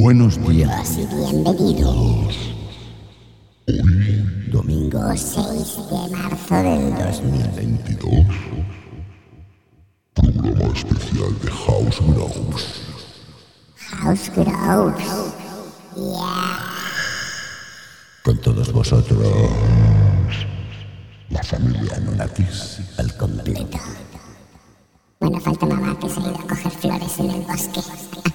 Buenos días y bienvenidos. Hoy, domingo 6 de marzo del 2022, programa especial de House Grows. House Grows. Yeah. Con todos vosotros, la familia Nunatis al completo. Bueno, falta mamá que se ha ido a coger flores en el bosque.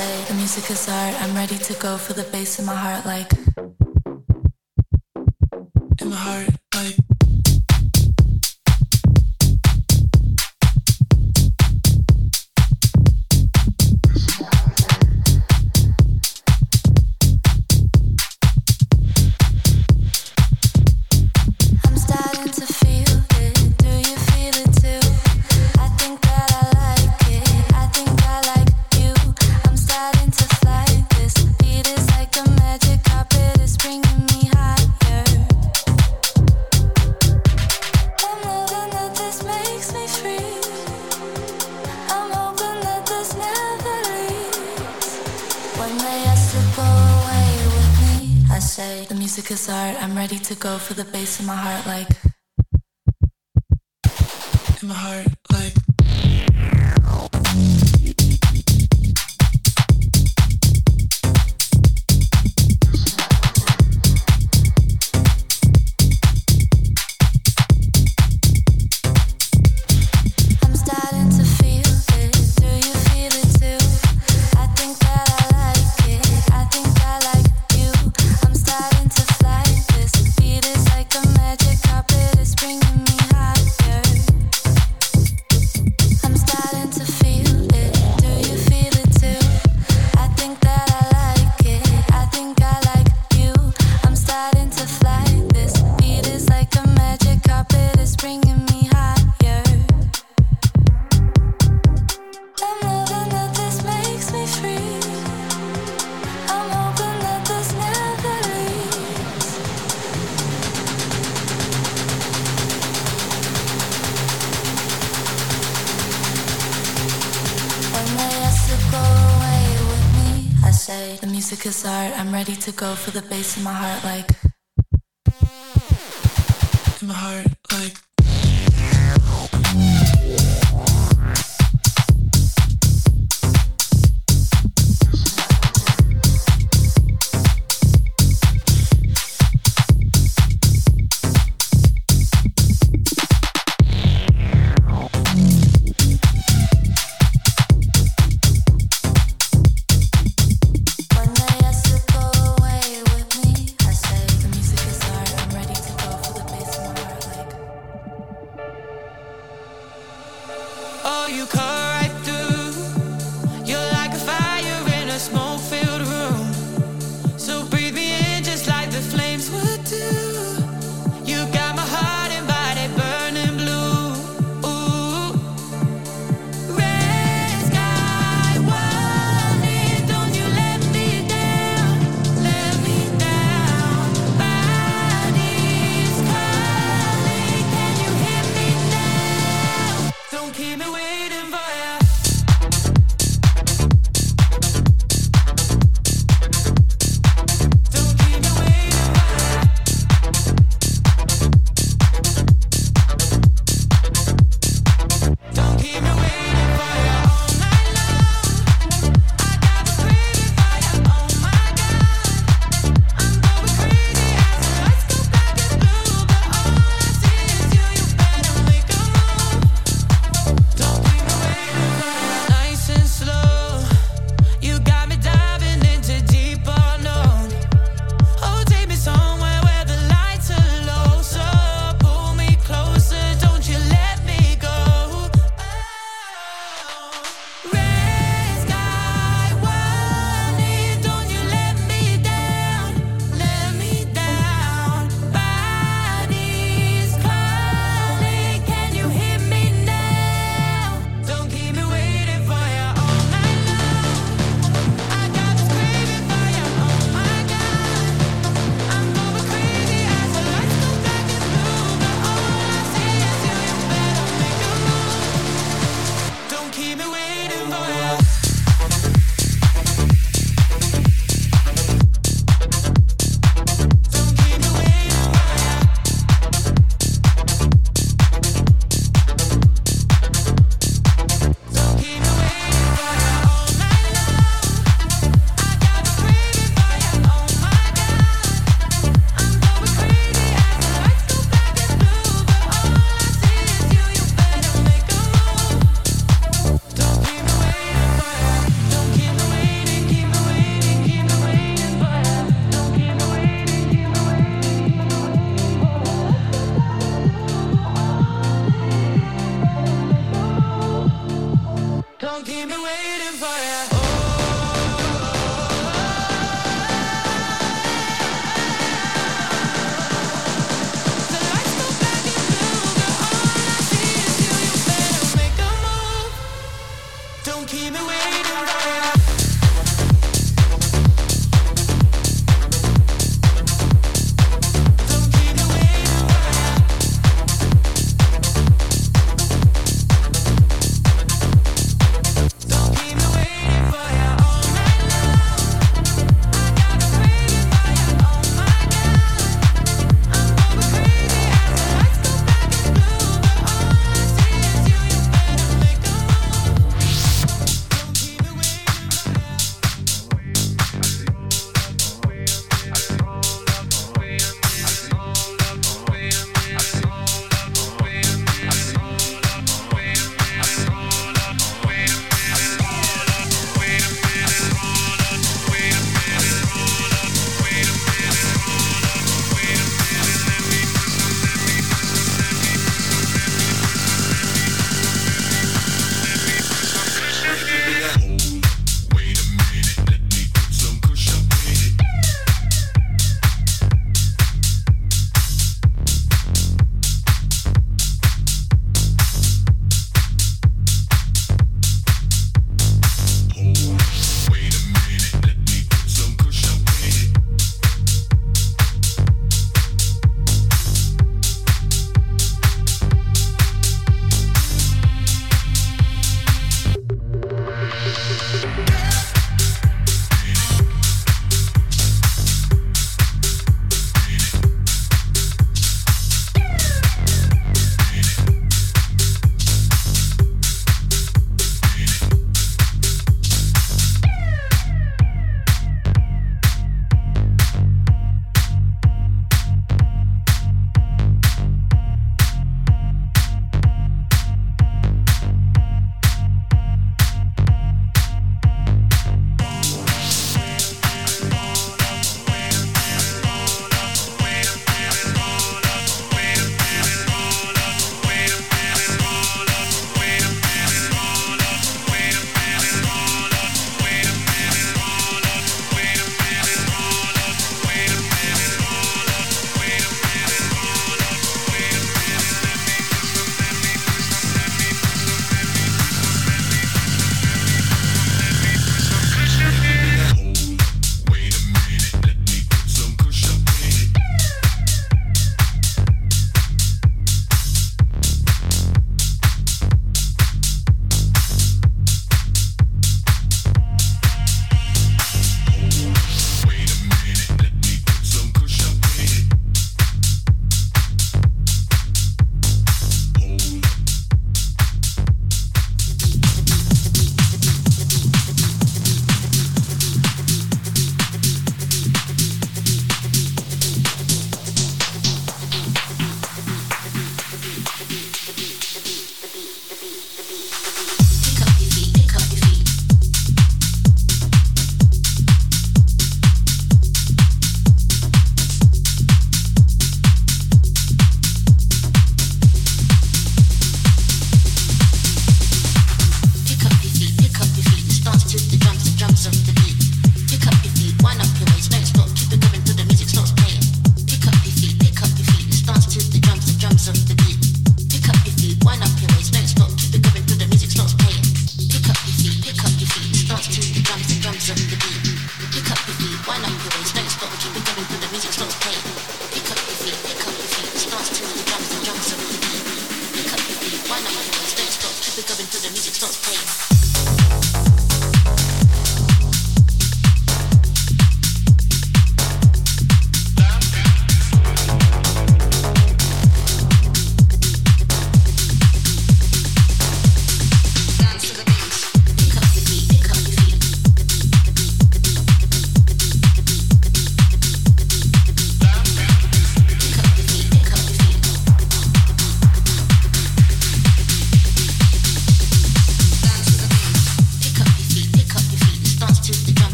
say the music is art. I'm ready to go for the bass in my heart, like in my heart. For the bass in my heart like to go for the bass in my heart, like.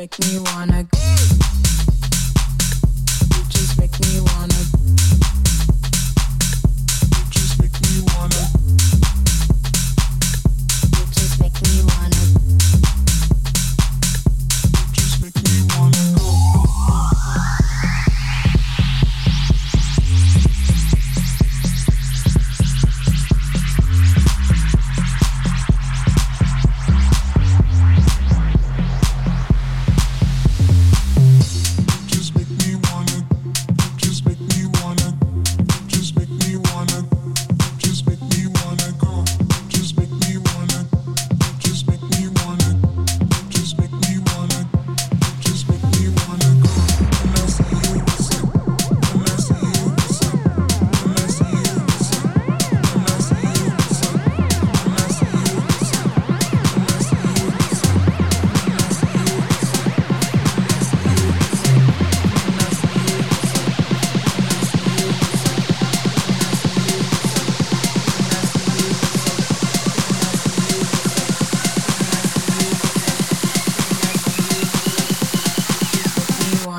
make me wanna go.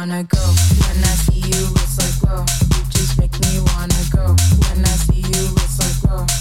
wanna go. When I see you, it's like, whoa. You just make me wanna go. When I see you, it's like, whoa.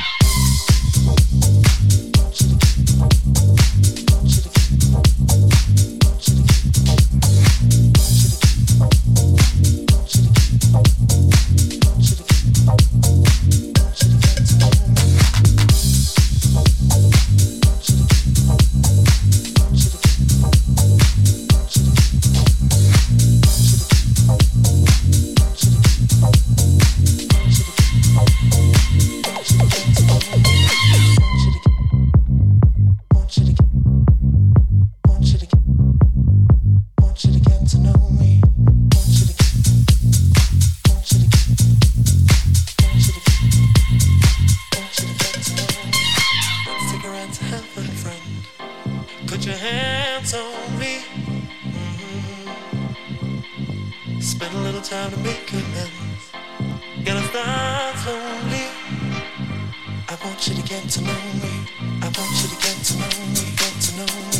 chance on me. Mm-hmm. Spend a little time to make amends. Gonna start lonely. I want you to get to know me. I want you to get to know me. Get to know me.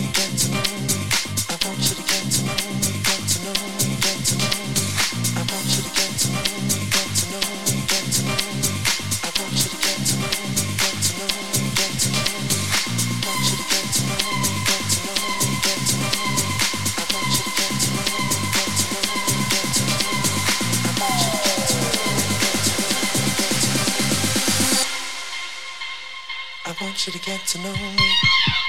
should have get to know me.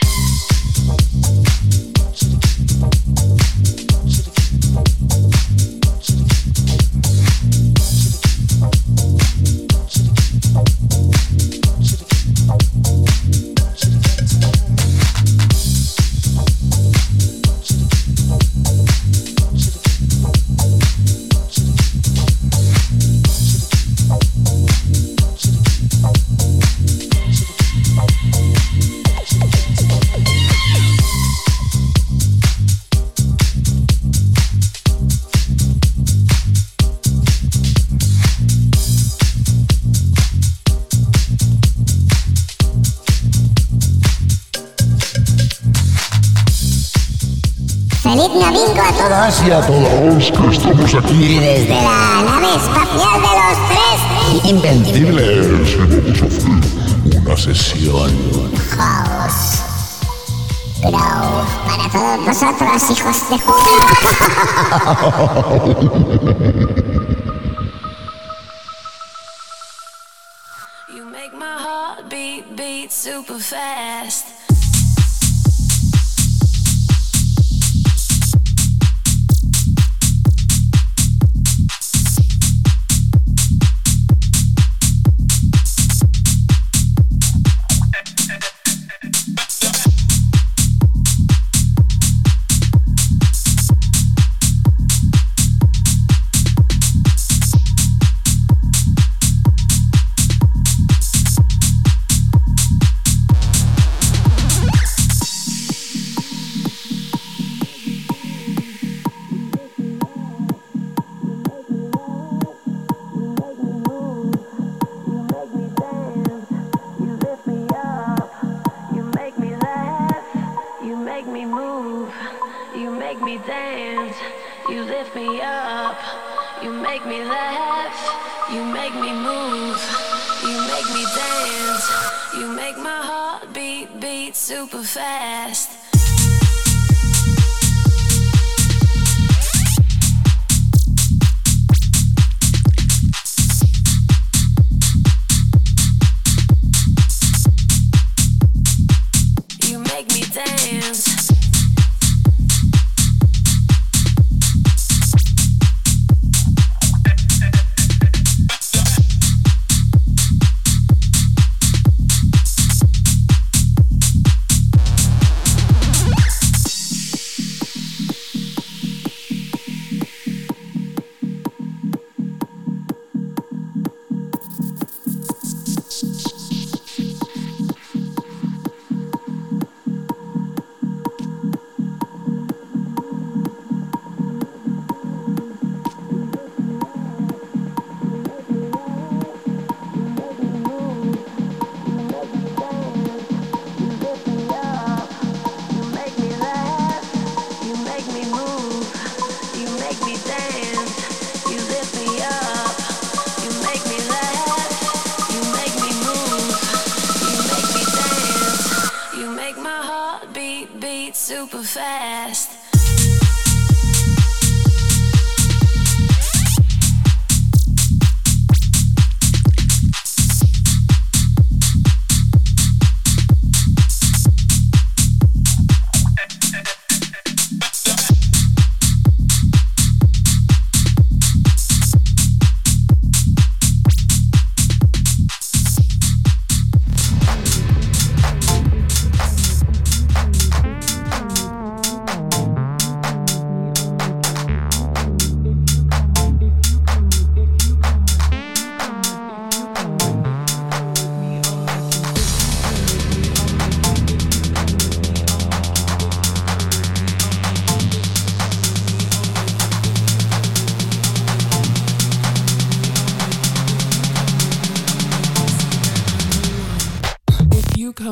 Pacífico a todos. Y a todos que estamos aquí. Desde la nave espacial de los tres invencibles. Vamos a hacer una sesión. House. Pero para todos vosotros, hijos de puta. You make my heart beat, beat super fast. me dance, you lift me up, you make me laugh, you make me move, you make me dance, you make my heart beat beat super fast.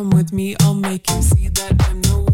come with me, I'll make you see that I'm the one.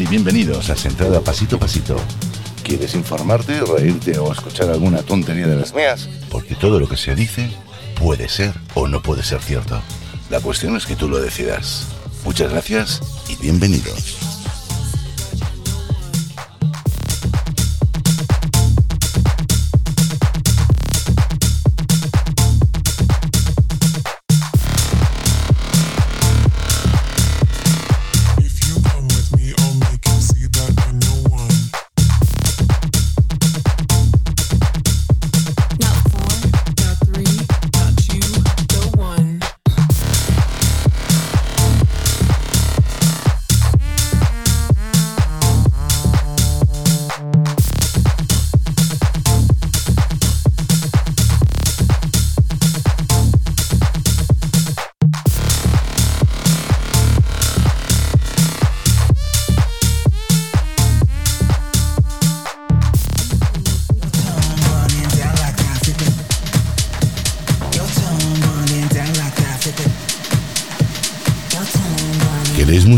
Y bienvenidos a Sentada Pasito Pasito. ¿Quieres informarte, reírte o escuchar alguna tontería de las mías? Porque todo lo que se dice puede ser o no puede ser cierto. La cuestión es que tú lo decidas. Muchas gracias y bienvenidos.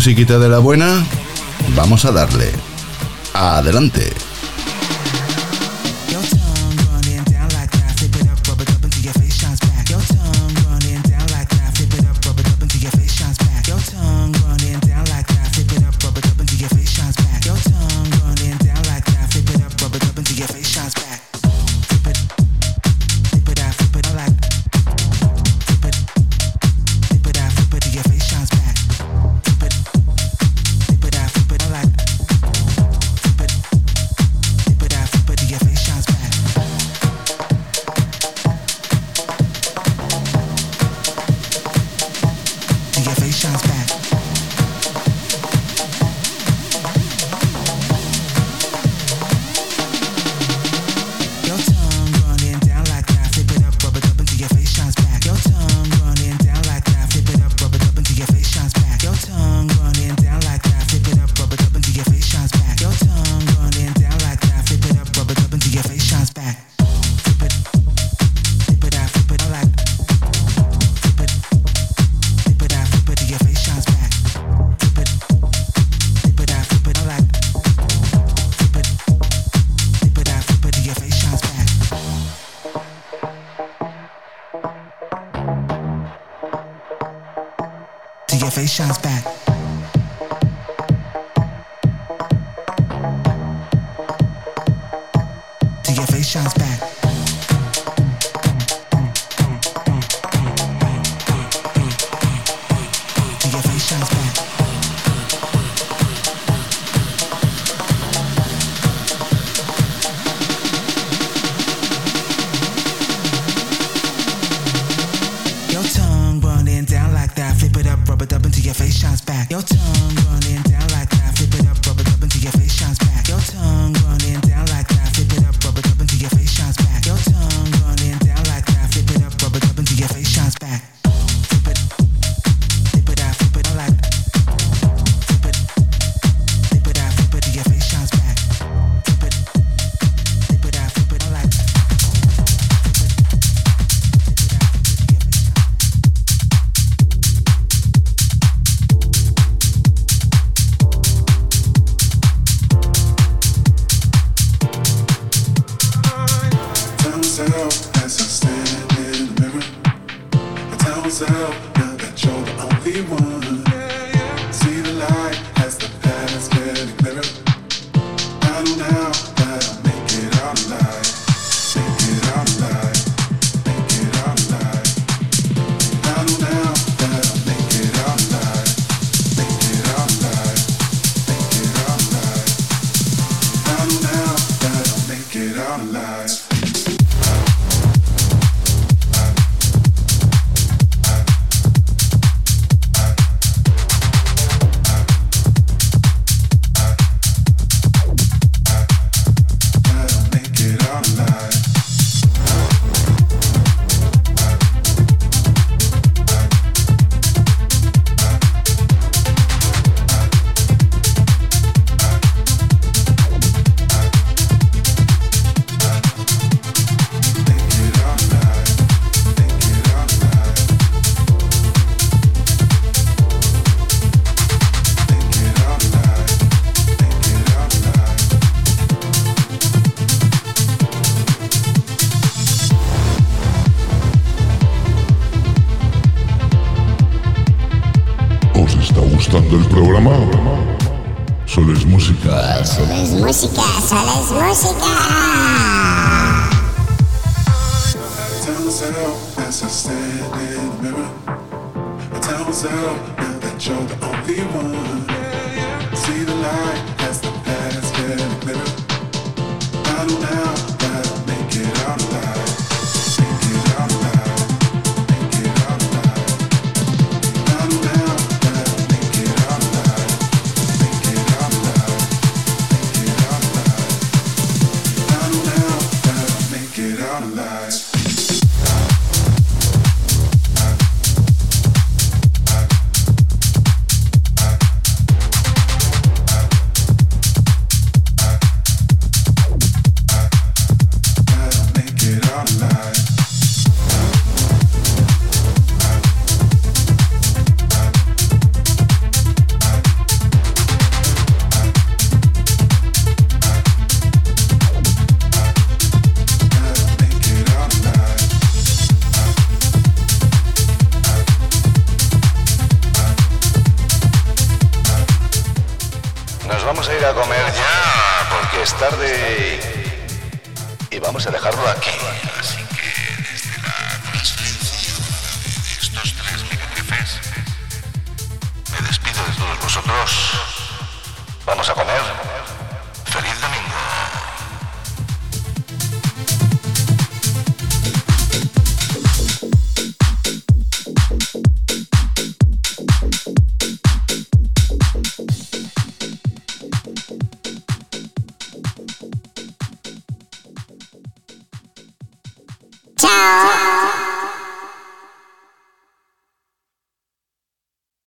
Musiquita de la buena, vamos a darle. Adelante.